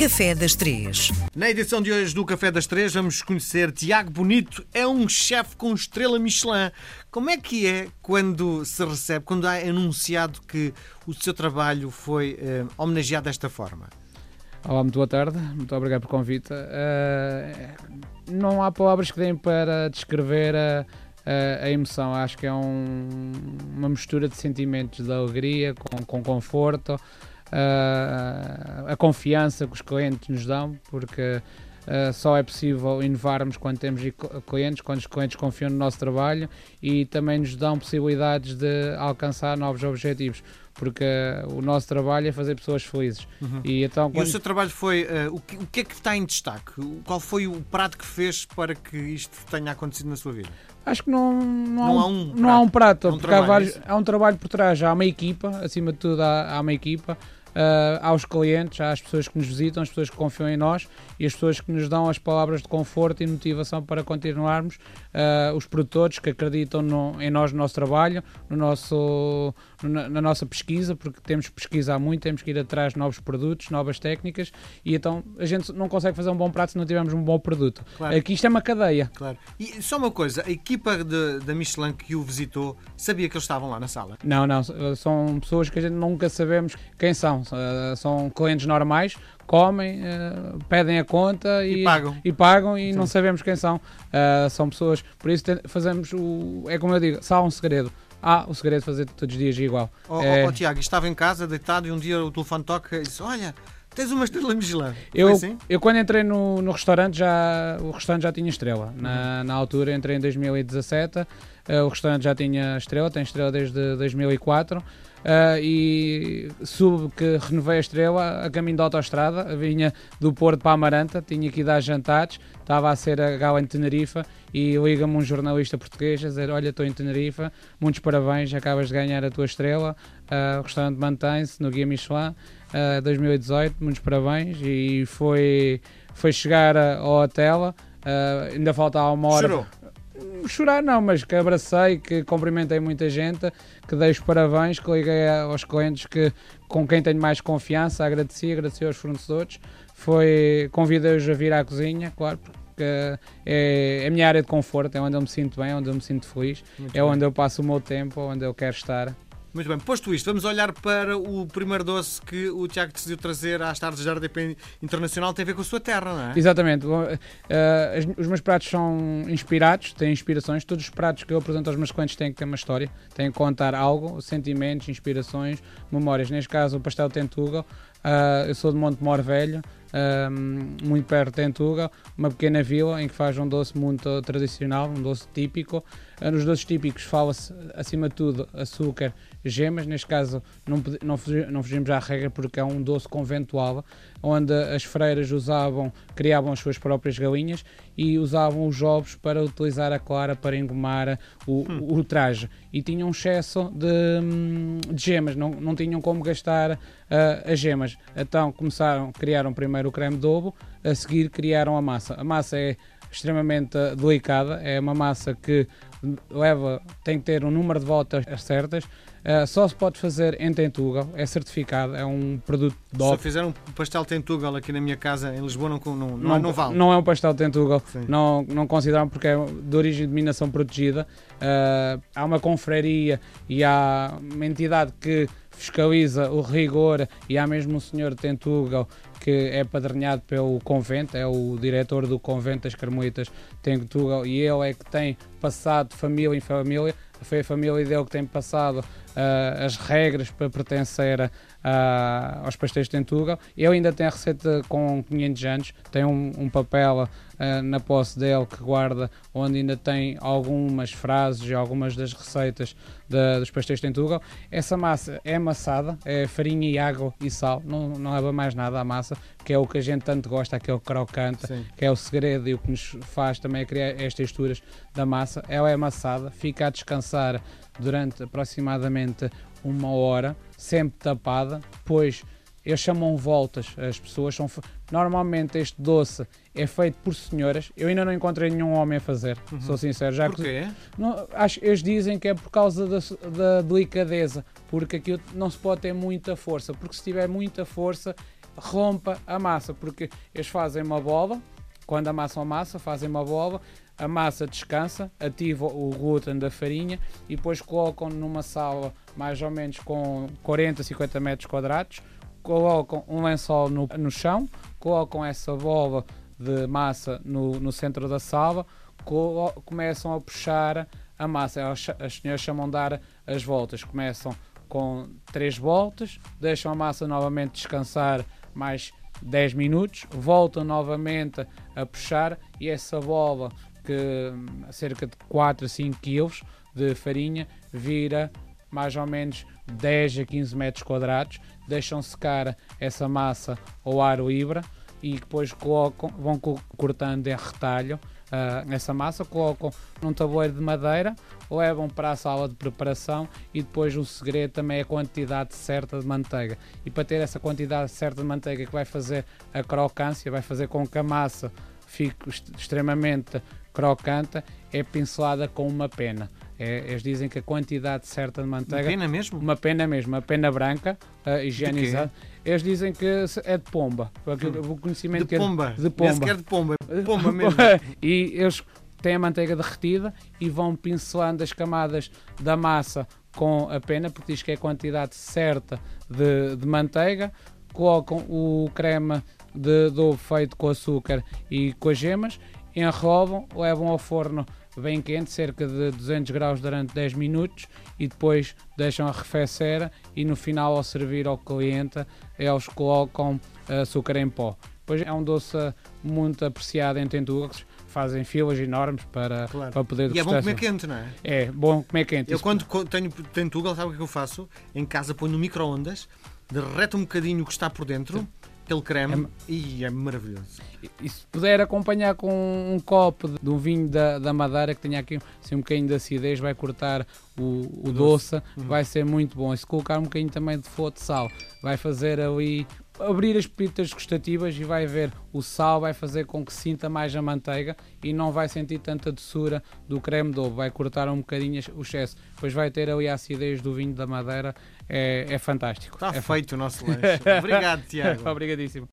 Café das Três. Na edição de hoje do Café das Três vamos conhecer Tiago Bonito, é um chefe com estrela Michelin. Como é que é quando se recebe, quando é anunciado que o seu trabalho foi eh, homenageado desta forma? Olá, muito boa tarde, muito obrigado pelo convite. Uh, não há palavras que deem para descrever a, a, a emoção, acho que é um, uma mistura de sentimentos de alegria com, com conforto a confiança que os clientes nos dão, porque uh, só é possível inovarmos quando temos clientes, quando os clientes confiam no nosso trabalho e também nos dão possibilidades de alcançar novos objetivos porque uh, o nosso trabalho é fazer pessoas felizes. Uhum. E, então, quando... e o seu trabalho foi. Uh, o, que, o que é que está em destaque? Qual foi o prato que fez para que isto tenha acontecido na sua vida? Acho que não, não, não há, um, não prato, há um prato, é um porque trabalho, há, vários, é há um trabalho por trás. Há uma equipa, acima de tudo, há, há uma equipa uh, aos clientes, às pessoas que nos visitam, as pessoas que confiam em nós e as pessoas que nos dão as palavras de conforto e motivação para continuarmos, uh, os produtores que acreditam no, em nós, no nosso trabalho, no nosso, na, na, nossa pesquisa, porque temos que pesquisar muito, temos que ir atrás de novos produtos, novas técnicas e então a gente não consegue fazer um bom prato se não tivermos um bom produto. Claro. Aqui isto é uma cadeia. Claro. E só uma coisa, a equipa da Michelin que o visitou sabia que eles estavam lá na sala? Não, não, são pessoas que a gente nunca sabemos quem são são. Uh, são clientes normais, comem, uh, pedem a conta e, e pagam e, pagam e não sabemos quem são. Uh, são pessoas, por isso fazemos o. É como eu digo, só um segredo. Há o segredo de fazer todos os dias igual. Oh, é... oh, oh, Tiago, estava em casa deitado e um dia o telefone toca e disse: Olha. Tens uma estrela Michelin. Eu, assim? eu quando entrei no, no restaurante, já, o restaurante já tinha estrela. Na, uhum. na altura, entrei em 2017, uh, o restaurante já tinha estrela, tem estrela desde 2004. Uh, e soube que renovei a estrela a caminho da autostrada, vinha do Porto para Amaranta, tinha que ir dar jantares, estava a ser a gala em Tenerife e liga-me um jornalista português a dizer, olha, estou em Tenerife, muitos parabéns, acabas de ganhar a tua estrela, uh, o restaurante mantém-se no Guia Michelin, uh, 2018, muitos parabéns, e foi, foi chegar ao hotel, ainda faltava uma hora... Chorou chorar não, mas que abracei, que cumprimentei muita gente, que dei os parabéns, que liguei aos clientes que, com quem tenho mais confiança, agradeci, agradeci aos fornecedores, foi, convidei-os a vir à cozinha, claro, porque é, é a minha área de conforto, é onde eu me sinto bem, é onde eu me sinto feliz, Muito é bem. onde eu passo o meu tempo, onde eu quero estar. Muito bem, posto isto, vamos olhar para o primeiro doce que o Tiago decidiu trazer às tardes da RDP Internacional, tem a ver com a sua terra, não é? Exatamente. Uh, os meus pratos são inspirados, têm inspirações. Todos os pratos que eu apresento aos meus clientes têm que ter uma história, têm que contar algo, sentimentos, inspirações, memórias. Neste caso, o pastel Tentugal. Uh, eu sou de Monte Mor Velho, um, muito perto de Tentuga, uma pequena vila em que faz um doce muito tradicional, um doce típico. Uh, nos doces típicos fala-se, acima de tudo, açúcar, gemas. Neste caso, não, não, não fugimos à regra porque é um doce conventual, onde as freiras usavam, criavam as suas próprias galinhas e usavam os ovos para utilizar a clara para engomar o, hum. o traje. E tinham um excesso de, de gemas, não, não tinham como gastar uh, as gemas. Então começaram, criaram primeiro o creme de ovo, a seguir criaram a massa. A massa é extremamente delicada, é uma massa que leva, tem que ter um número de voltas certas, Uh, só se pode fazer em Tentugal, é certificado, é um produto DOP. Se fizer um pastel Tentugal aqui na minha casa em Lisboa, não, não, não, não vale. Não é um pastel Tentugal, não, não consideram porque é de origem de minação protegida. Uh, há uma confraria e há uma entidade que fiscaliza o rigor e há mesmo um senhor de Tentugal que é padrinhado pelo convento, é o diretor do convento das Carmelitas de Tentugal e ele é que tem passado de família em família foi a família dele que tem passado uh, as regras para pertencer uh, aos pastéis de Tentugal. Ele ainda tem a receita com 500 anos, tem um, um papel uh, na posse dele que guarda, onde ainda tem algumas frases e algumas das receitas de, dos pastéis de Tentugal. Essa massa é amassada, é farinha e água e sal, não, não leva mais nada à massa, que é o que a gente tanto gosta, aquele crocante, Sim. que é o segredo e o que nos faz também criar as texturas da massa. Ela é amassada, fica a descansar durante aproximadamente uma hora, sempre tapada, pois eles chamam voltas, as pessoas são. Normalmente este doce é feito por senhoras. Eu ainda não encontrei nenhum homem a fazer, uhum. sou sincero. Já Porquê? Que, não, acho, eles dizem que é por causa da, da delicadeza, porque aquilo não se pode ter muita força, porque se tiver muita força rompa a massa, porque eles fazem uma bola, quando amassam a massa, fazem uma bola, a massa descansa, ativa o glúten da farinha e depois colocam numa sala mais ou menos com 40, 50 metros quadrados, colocam um lençol no, no chão, colocam essa bola de massa no, no centro da sala, começam a puxar a massa. As senhoras chamam de dar as voltas. Começam com 3 voltas, deixam a massa novamente descansar mais 10 minutos, voltam novamente a puxar e essa bola que cerca de 4 a 5 kg de farinha vira mais ou menos 10 a 15 metros quadrados, deixam secar essa massa ao ar livre e depois colocam, vão cortando em retalho uh, essa massa, colocam num tabuleiro de madeira, levam para a sala de preparação e depois o segredo também é a quantidade certa de manteiga. E para ter essa quantidade certa de manteiga que vai fazer a crocância, vai fazer com que a massa fique extremamente crocante, é pincelada com uma pena. É, eles dizem que a quantidade certa de manteiga. Uma pena mesmo? Uma pena mesmo, uma pena branca, uh, higienizada. Eles dizem que é de pomba. O conhecimento de pomba. É de pomba. Nem de pomba. Pomba mesmo. e eles têm a manteiga derretida e vão pincelando as camadas da massa com a pena, porque diz que é a quantidade certa de, de manteiga. Colocam o creme de, ovo feito com açúcar e com as gemas, enrolam, levam ao forno bem quente, cerca de 200 graus durante 10 minutos e depois deixam arrefecer e no final ao servir ao cliente eles colocam açúcar em pó. Depois é um doce muito apreciado em Tentugas, fazem filas enormes para, claro. para poder degustar. E é bom comer quente, não é? É, bom comer quente. Eu Isso... quando tenho Tentugal, sabe o que eu faço? Em casa ponho no micro-ondas, derrete um bocadinho o que está por dentro... Sim aquele creme é, e é maravilhoso. E, e, se puder acompanhar com um copo de um vinho da, da Madeira que tenha aqui assim, um bocadinho de acidez, vai cortar o, o doce, doce. Uhum. vai ser muito bom. E se colocar um bocadinho também de flor de sal, vai fazer ali abrir as pepitas gustativas e vai ver o sal vai fazer com que sinta mais a manteiga e não vai sentir tanta doçura do creme de ovo, vai cortar um bocadinho o excesso, depois vai ter ali a acidez do vinho da madeira, é, é fantástico. Está é feito o nosso lanche. Obrigado, Tiago. Obrigadíssimo.